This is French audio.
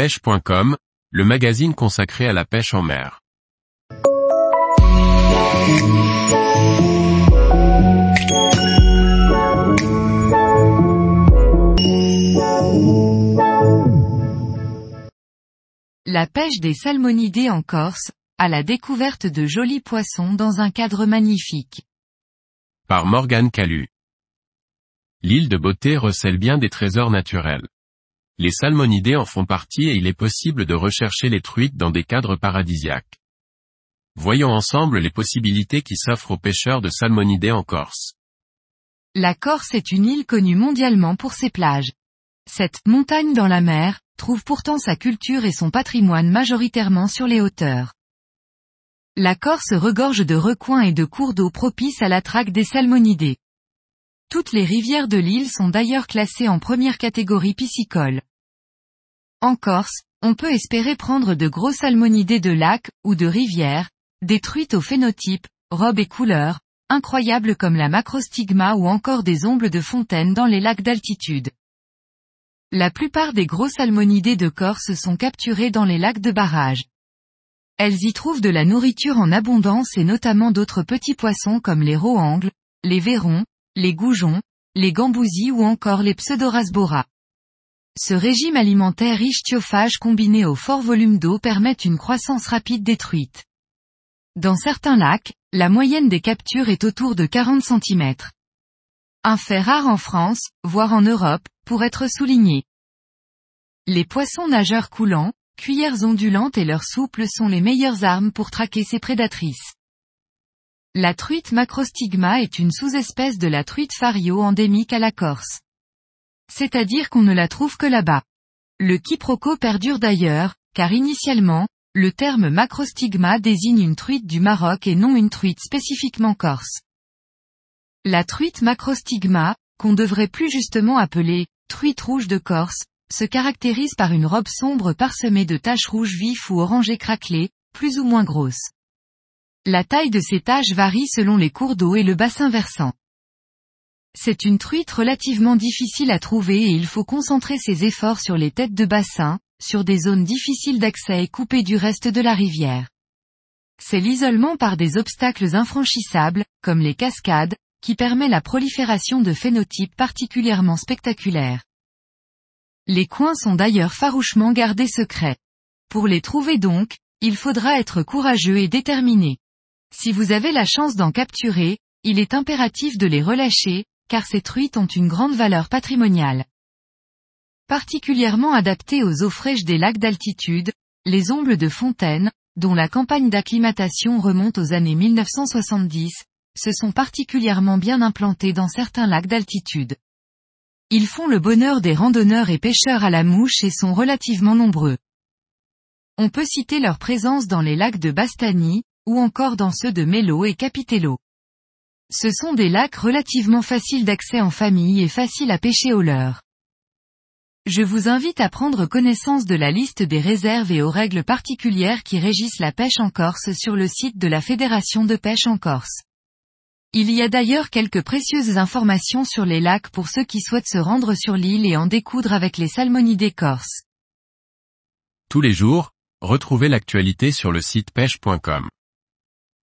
pêche.com, le magazine consacré à la pêche en mer. La pêche des salmonidés en Corse, à la découverte de jolis poissons dans un cadre magnifique. Par Morgane Calu. L'île de Beauté recèle bien des trésors naturels. Les salmonidés en font partie et il est possible de rechercher les truites dans des cadres paradisiaques. Voyons ensemble les possibilités qui s'offrent aux pêcheurs de salmonidés en Corse. La Corse est une île connue mondialement pour ses plages. Cette montagne dans la mer trouve pourtant sa culture et son patrimoine majoritairement sur les hauteurs. La Corse regorge de recoins et de cours d'eau propices à la traque des salmonidés. Toutes les rivières de l'île sont d'ailleurs classées en première catégorie piscicole. En Corse, on peut espérer prendre de gros salmonidés de lacs, ou de rivières, des truites au phénotype, robes et couleurs, incroyables comme la macrostigma ou encore des ombles de fontaine dans les lacs d'altitude. La plupart des gros salmonidés de Corse sont capturés dans les lacs de barrage. Elles y trouvent de la nourriture en abondance et notamment d'autres petits poissons comme les roangles, les verrons, les goujons, les gambousis ou encore les pseudorasbora. Ce régime alimentaire riche thiophage combiné au fort volume d'eau permet une croissance rapide des truites. Dans certains lacs, la moyenne des captures est autour de 40 cm. Un fait rare en France, voire en Europe, pour être souligné. Les poissons nageurs coulants, cuillères ondulantes et leurs souples sont les meilleures armes pour traquer ces prédatrices. La truite macrostigma est une sous-espèce de la truite fario endémique à la Corse c'est-à-dire qu'on ne la trouve que là-bas. Le quiproquo perdure d'ailleurs, car initialement, le terme macrostigma désigne une truite du Maroc et non une truite spécifiquement corse. La truite macrostigma, qu'on devrait plus justement appeler truite rouge de Corse, se caractérise par une robe sombre parsemée de taches rouges vives ou orangées craquelées, plus ou moins grosses. La taille de ces taches varie selon les cours d'eau et le bassin versant. C'est une truite relativement difficile à trouver et il faut concentrer ses efforts sur les têtes de bassin, sur des zones difficiles d'accès et coupées du reste de la rivière. C'est l'isolement par des obstacles infranchissables, comme les cascades, qui permet la prolifération de phénotypes particulièrement spectaculaires. Les coins sont d'ailleurs farouchement gardés secrets. Pour les trouver donc, il faudra être courageux et déterminé. Si vous avez la chance d'en capturer, il est impératif de les relâcher, car ces truites ont une grande valeur patrimoniale. Particulièrement adaptées aux eaux fraîches des lacs d'altitude, les ombles de fontaine, dont la campagne d'acclimatation remonte aux années 1970, se sont particulièrement bien implantés dans certains lacs d'altitude. Ils font le bonheur des randonneurs et pêcheurs à la mouche et sont relativement nombreux. On peut citer leur présence dans les lacs de Bastani, ou encore dans ceux de Melo et Capitello. Ce sont des lacs relativement faciles d'accès en famille et faciles à pêcher au leurre. Je vous invite à prendre connaissance de la liste des réserves et aux règles particulières qui régissent la pêche en Corse sur le site de la Fédération de pêche en Corse. Il y a d'ailleurs quelques précieuses informations sur les lacs pour ceux qui souhaitent se rendre sur l'île et en découdre avec les salmonidés corses. Tous les jours, retrouvez l'actualité sur le site pêche.com.